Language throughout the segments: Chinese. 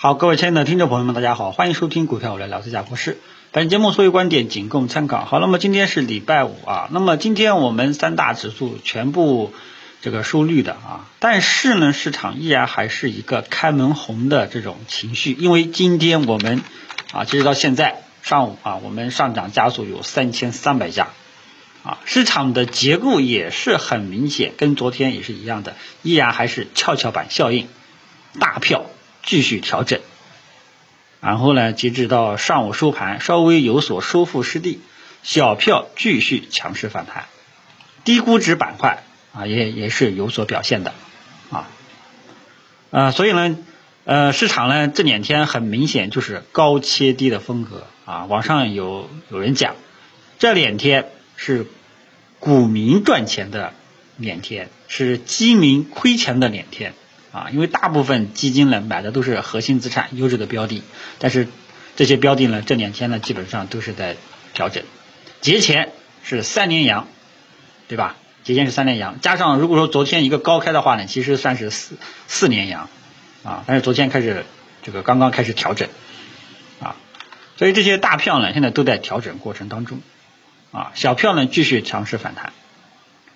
好，各位亲爱的听众朋友们，大家好，欢迎收听股票我来聊这家国事。本节目所有观点仅供参考。好，那么今天是礼拜五啊，那么今天我们三大指数全部这个收绿的啊，但是呢，市场依然还是一个开门红的这种情绪，因为今天我们啊，截止到现在上午啊，我们上涨家数有三千三百家啊，市场的结构也是很明显，跟昨天也是一样的，依然还是跷跷板效应，大票。继续调整，然后呢，截止到上午收盘，稍微有所收复失地，小票继续强势反弹，低估值板块啊也也是有所表现的。啊，呃，所以呢，呃，市场呢这两天很明显就是高切低的风格。啊，网上有有人讲，这两天是股民赚钱的两天，是基民亏钱的两天。啊，因为大部分基金呢买的都是核心资产、优质的标的，但是这些标的呢这两天呢基本上都是在调整。节前是三连阳，对吧？节前是三连阳，加上如果说昨天一个高开的话呢，其实算是四四连阳啊。但是昨天开始这个刚刚开始调整啊，所以这些大票呢现在都在调整过程当中啊，小票呢继续强势反弹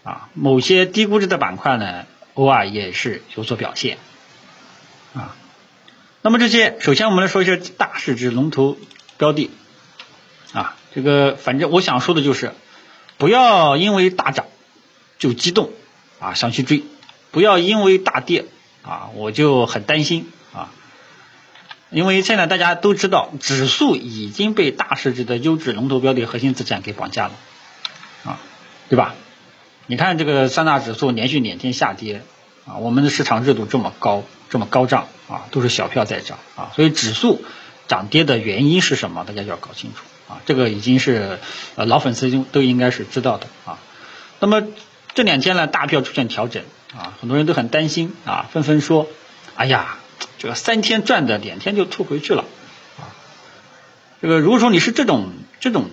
啊，某些低估值的板块呢。偶尔也是有所表现，啊，那么这些，首先我们来说一下大市值龙头标的，啊，这个反正我想说的就是，不要因为大涨就激动啊想去追，不要因为大跌啊我就很担心啊，因为现在大家都知道，指数已经被大市值的优质龙头标的核心资产给绑架了，啊，对吧？你看这个三大指数连续两天下跌啊，我们的市场热度这么高，这么高涨啊，都是小票在涨啊，所以指数涨跌的原因是什么？大家要搞清楚啊，这个已经是老粉丝都应该是知道的啊。那么这两天呢，大票出现调整啊，很多人都很担心啊，纷纷说，哎呀，这个三天赚的两天就吐回去了啊。这个如果说你是这种这种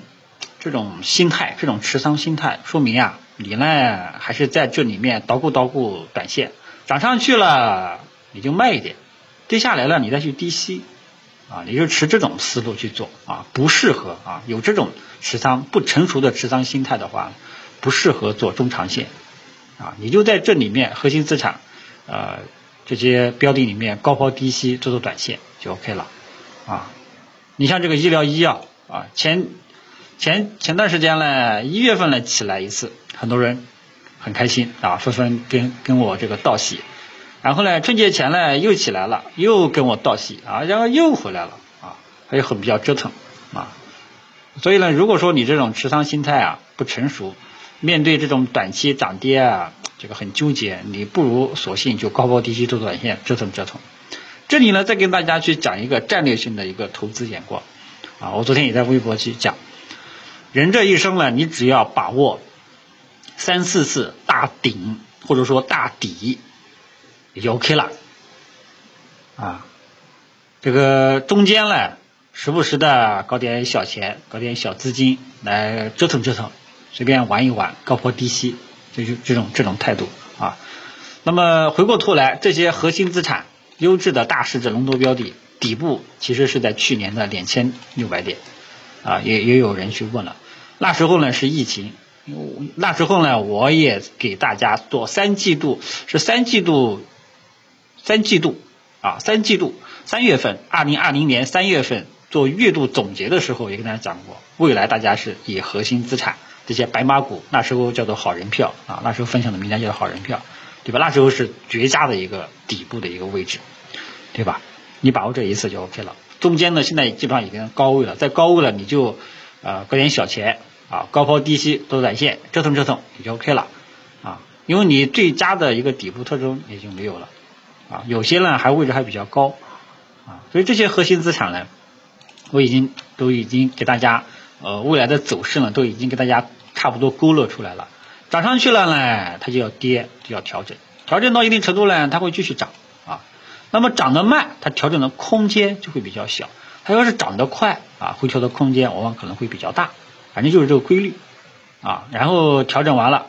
这种心态，这种持仓心态，说明啊。你呢，还是在这里面捣鼓捣鼓短线，涨上去了你就卖一点，跌下来了你再去低吸，啊，你就持这种思路去做啊，不适合啊，有这种持仓不成熟的持仓心态的话，不适合做中长线，啊，你就在这里面核心资产，呃，这些标的里面高抛低吸做做短线就 OK 了，啊，你像这个医疗医药啊，前。前前段时间呢，一月份呢起来一次，很多人很开心啊，纷纷跟跟我这个道喜。然后呢，春节前呢又起来了，又跟我道喜啊，然后又回来了啊，还有很比较折腾啊。所以呢，如果说你这种持仓心态啊不成熟，面对这种短期涨跌啊，这个很纠结，你不如索性就高抛低吸做短线，折腾折腾。这里呢，再跟大家去讲一个战略性的一个投资眼光啊，我昨天也在微博去讲。人这一生呢，你只要把握三四次大顶或者说大底，也就 OK 了啊。这个中间呢，时不时的搞点小钱，搞点小资金来折腾折腾，随便玩一玩，高抛低吸，就是这种这种态度啊。那么回过头来，这些核心资产、优质的大市值龙头标的底部，其实是在去年的两千六百点。啊，也也有人去问了，那时候呢是疫情，那时候呢我也给大家做三季度，是三季度，三季度啊，三季度三月份，二零二零年三月份做月度总结的时候也跟大家讲过，未来大家是以核心资产这些白马股，那时候叫做好人票啊，那时候分享的名单叫做好人票，对吧？那时候是绝佳的一个底部的一个位置，对吧？你把握这一次就 OK 了。中间呢，现在基本上已经高位了，在高位了，你就呃搁点小钱啊，高抛低吸做短线，折腾折腾也就 OK 了啊，因为你最佳的一个底部特征也就没有了啊，有些呢还位置还比较高啊，所以这些核心资产呢，我已经都已经给大家呃未来的走势呢都已经给大家差不多勾勒出来了，涨上去了呢，它就要跌就要调整，调整到一定程度呢，它会继续涨。那么涨得慢，它调整的空间就会比较小；它要是涨得快啊，回调的空间往往可能会比较大。反正就是这个规律啊。然后调整完了，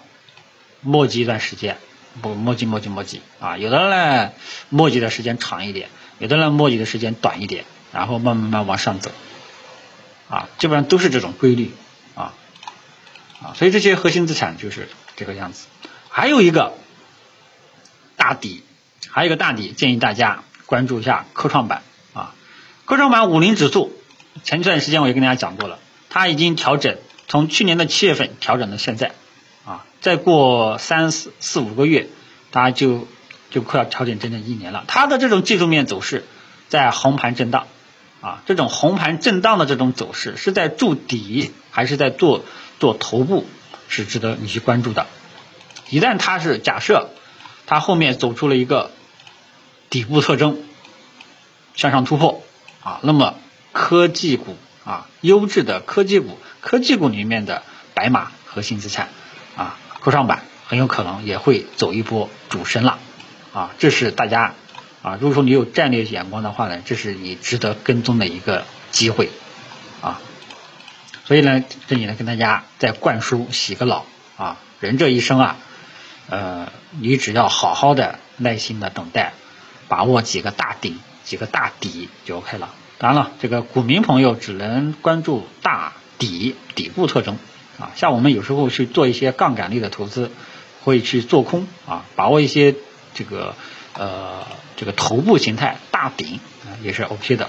磨叽一段时间，不磨叽磨叽磨叽啊。有的呢磨叽的时间长一点，有的呢磨叽的时间短一点，然后慢慢慢往上走，啊，基本上都是这种规律，啊，啊，所以这些核心资产就是这个样子。还有一个大底，还有一个大底，建议大家关注一下科创板，啊，科创板五零指数，前段时间我也跟大家讲过了，它已经调整，从去年的七月份调整到现在，啊，再过三四四五个月，大家就。就快要调整整整一年了，它的这种技术面走势在红盘震荡，啊，这种红盘震荡的这种走势是在筑底还是在做做头部，是值得你去关注的。一旦它是假设它后面走出了一个底部特征向上突破，啊，那么科技股啊，优质的科技股，科技股里面的白马核心资产啊，科创板很有可能也会走一波主升浪。啊，这是大家啊，如果说你有战略眼光的话呢，这是你值得跟踪的一个机会啊。所以呢，这里呢跟大家再灌输洗个脑啊，人这一生啊，呃，你只要好好的耐心的等待，把握几个大顶、几个大底就 OK 了。当然了，这个股民朋友只能关注大底底部特征啊。像我们有时候去做一些杠杆类的投资，会去做空啊，把握一些。这个呃，这个头部形态大顶，也是 OK 的。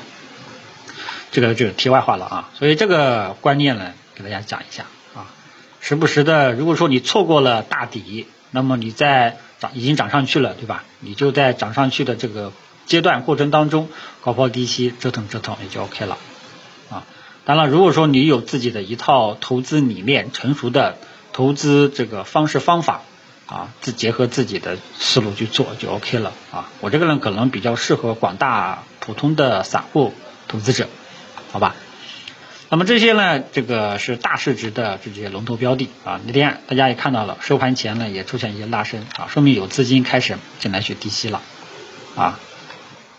这个就是题外话了啊，所以这个观念呢，给大家讲一下啊。时不时的，如果说你错过了大底，那么你在涨已经涨上去了，对吧？你就在涨上去的这个阶段过程当中，高抛低吸折腾折腾也就 OK 了啊。当然，如果说你有自己的一套投资理念、成熟的投资这个方式方法。啊，自结合自己的思路去做就 OK 了啊。我这个人可能比较适合广大普通的散户投资者，好吧？那么这些呢，这个是大市值的这些龙头标的啊。那天大家也看到了，收盘前呢也出现一些拉升啊，说明有资金开始进来去低吸了啊，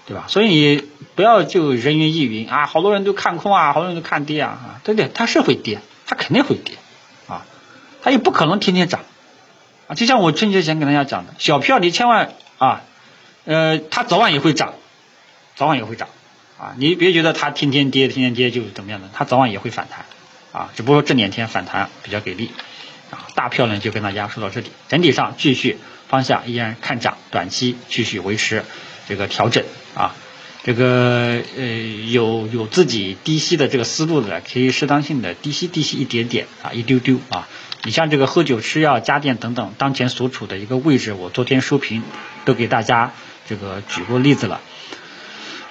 对吧？所以不要就人云亦云啊，好多人都看空啊，好多人都看跌啊啊，对对，它是会跌，它肯定会跌啊，它也不可能天天涨啊。就像我春节前跟大家讲的，小票你千万啊，呃，它早晚也会涨，早晚也会涨啊，你别觉得它天天跌，天天跌就怎么样的，它早晚也会反弹啊，只不过这两天反弹比较给力啊。大票呢就跟大家说到这里，整体上继续方向依然看涨，短期继续维持这个调整啊，这个呃有有自己低吸的这个思路的，可以适当性的低吸低吸一点点啊，一丢丢啊。你像这个喝酒、吃药、家电等等，当前所处的一个位置，我昨天收评都给大家这个举过例子了。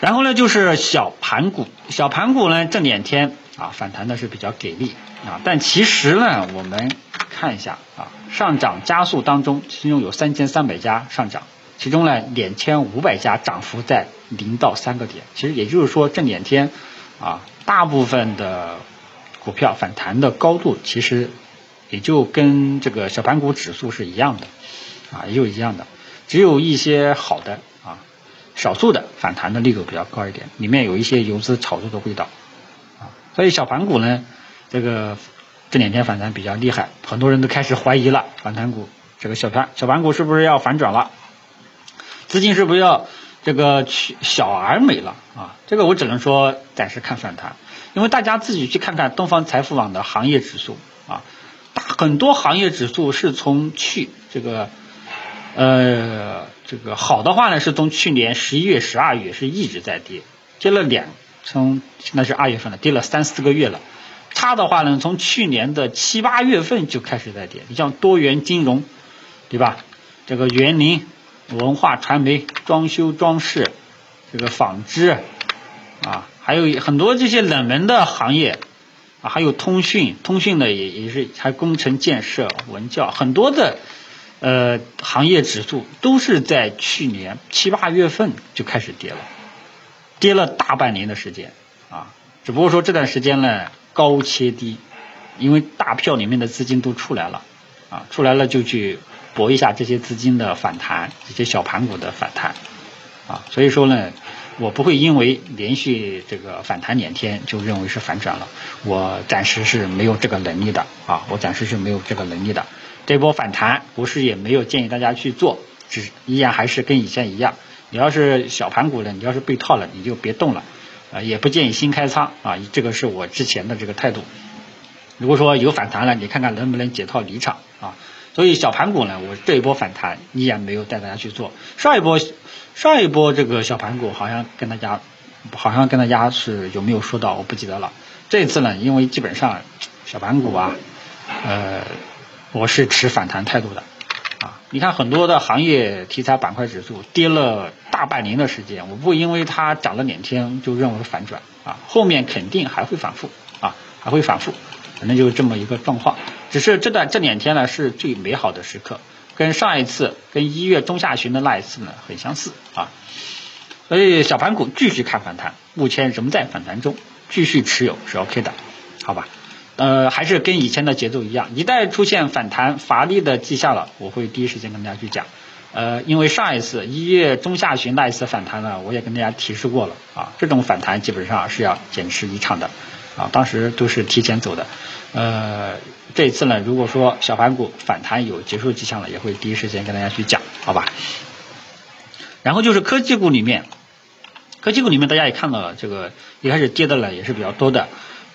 然后呢，就是小盘股，小盘股呢这两天啊反弹的是比较给力啊，但其实呢，我们看一下啊，上涨加速当中，其中有三千三百家上涨，其中呢两千五百家涨幅在零到三个点，其实也就是说这两天啊，大部分的股票反弹的高度其实。也就跟这个小盘股指数是一样的，啊，也就一样的，只有一些好的，少数的反弹的力度比较高一点，里面有一些游资炒作的味道，啊，所以小盘股呢，这个这两天反弹比较厉害，很多人都开始怀疑了，反弹股这个小盘小盘股是不是要反转了？资金是不是要这个去小而美了啊？这个我只能说暂时看反弹，因为大家自己去看看东方财富网的行业指数啊。大很多行业指数是从去这个呃这个好的话呢，是从去年十一月、十二月是一直在跌，跌了两从现在是二月份了，跌了三四个月了。差的话呢，从去年的七八月份就开始在跌。你像多元金融，对吧？这个园林、文化传媒、装修装饰、这个纺织啊，还有很多这些冷门的行业。啊，还有通讯，通讯呢也也是，还工程建设、文教，很多的呃行业指数都是在去年七八月份就开始跌了，跌了大半年的时间啊。只不过说这段时间呢高切低，因为大票里面的资金都出来了啊，出来了就去搏一下这些资金的反弹，这些小盘股的反弹啊，所以说呢。我不会因为连续这个反弹两天就认为是反转了，我暂时是没有这个能力的啊，我暂时是没有这个能力的。这波反弹不是也没有建议大家去做，只依然还是跟以前一样，你要是小盘股呢，你要是被套了，你就别动了，啊，也不建议新开仓啊，这个是我之前的这个态度。如果说有反弹了，你看看能不能解套离场啊。所以小盘股呢，我这一波反弹依然没有带大家去做。上一波上一波这个小盘股好像跟大家好像跟大家是有没有说到，我不记得了。这次呢，因为基本上小盘股啊，呃，我是持反弹态度的。啊你看很多的行业题材板块指数跌了大半年的时间，我不因为它涨了两天就认为反转啊，后面肯定还会反复啊，还会反复，反正就是这么一个状况。只是这段这两天呢是最美好的时刻，跟上一次跟一月中下旬的那一次呢很相似啊，所以小盘股继续看反弹，目前仍在反弹中，继续持有是 OK 的，好吧？呃，还是跟以前的节奏一样，一旦出现反弹乏力的迹象了，我会第一时间跟大家去讲。呃，因为上一次一月中下旬那一次反弹呢，我也跟大家提示过了啊，这种反弹基本上是要减持离场的啊，当时都是提前走的。呃，这次呢，如果说小盘股反弹有结束迹象了，也会第一时间跟大家去讲，好吧？然后就是科技股里面，科技股里面大家也看到了，这个一开始跌的呢也是比较多的。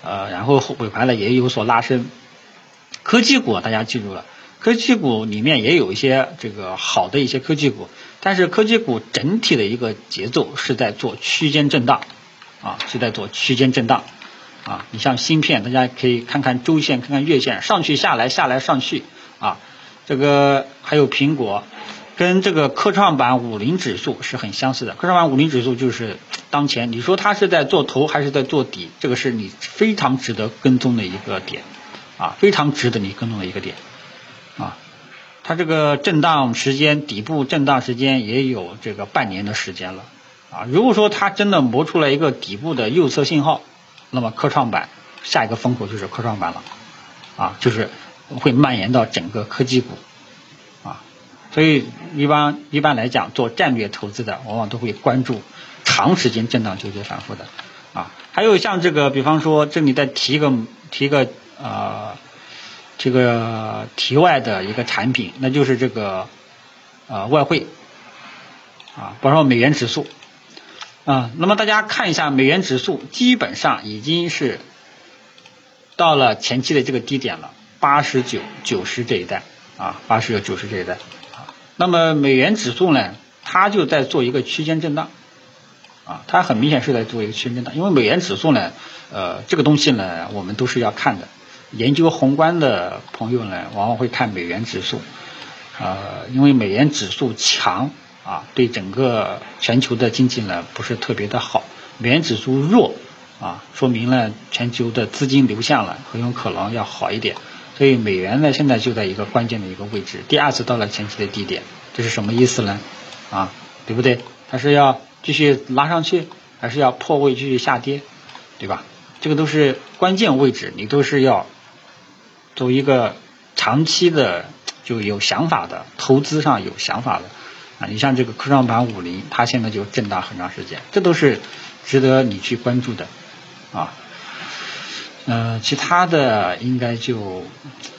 呃，然后尾盘呢也有所拉升，科技股大家记住了，科技股里面也有一些这个好的一些科技股，但是科技股整体的一个节奏是在做区间震荡，啊，是在做区间震荡，啊，你像芯片，大家可以看看周线，看看月线，上去下来，下来上去，啊，这个还有苹果。跟这个科创板五零指数是很相似的，科创板五零指数就是当前你说它是在做头还是在做底，这个是你非常值得跟踪的一个点，啊，非常值得你跟踪的一个点，啊，它这个震荡时间底部震荡时间也有这个半年的时间了，啊，如果说它真的磨出来一个底部的右侧信号，那么科创板下一个风口就是科创板了，啊，就是会蔓延到整个科技股。所以一般一般来讲，做战略投资的往往都会关注长时间震荡纠结反复的啊。还有像这个，比方说这里再提一个提一个呃这个题外的一个产品，那就是这个呃外汇啊，比方说美元指数啊。那么大家看一下美元指数，基本上已经是到了前期的这个低点了，八十九九十这一带啊，八十九九十这一带。那么美元指数呢，它就在做一个区间震荡，啊，它很明显是在做一个区间震荡。因为美元指数呢，呃，这个东西呢，我们都是要看的。研究宏观的朋友呢，往往会看美元指数，呃，因为美元指数强啊，对整个全球的经济呢不是特别的好。美元指数弱啊，说明了全球的资金流向了，很有可能要好一点。所以美元呢，现在就在一个关键的一个位置，第二次到了前期的低点，这是什么意思呢？啊，对不对？它是要继续拉上去，还是要破位继续下跌，对吧？这个都是关键位置，你都是要走一个长期的就有想法的投资上有想法的啊。你像这个科创板五零，它现在就震荡很长时间，这都是值得你去关注的啊。呃，其他的应该就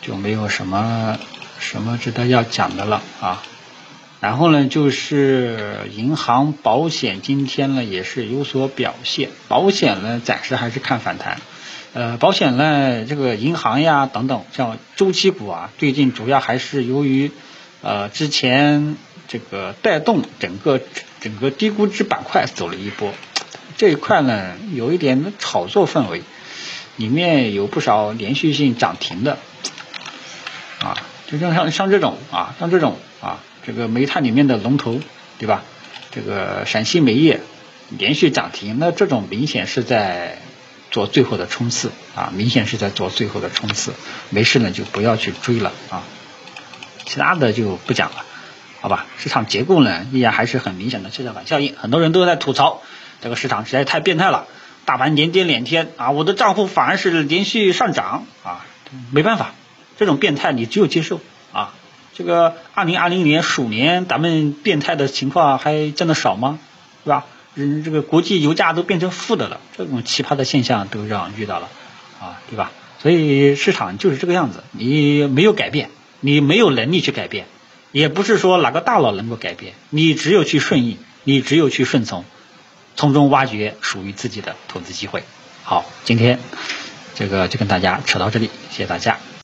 就没有什么什么值得要讲的了啊。然后呢，就是银行、保险今天呢也是有所表现。保险呢暂时还是看反弹。呃，保险呢这个银行呀等等，像周期股啊，最近主要还是由于呃之前这个带动整个整个低估值板块走了一波，这一块呢有一点炒作氛围。里面有不少连续性涨停的，啊，就像像像这种啊，像这种啊，这个煤炭里面的龙头，对吧？这个陕西煤业连续涨停，那这种明显是在做最后的冲刺啊，明显是在做最后的冲刺，没事呢就不要去追了啊，其他的就不讲了，好吧？市场结构呢依然还是很明显的跷跷板效应，很多人都在吐槽这个市场实在太变态了。大盘连跌两天啊，我的账户反而是连续上涨啊，没办法，这种变态你只有接受啊。这个二零二零年鼠年，咱们变态的情况还真的少吗？是吧？人这个国际油价都变成负的了，这种奇葩的现象都让遇到了啊，对吧？所以市场就是这个样子，你没有改变，你没有能力去改变，也不是说哪个大佬能够改变，你只有去顺应。你只有去顺从，从中挖掘属于自己的投资机会。好，今天这个就跟大家扯到这里，谢谢大家。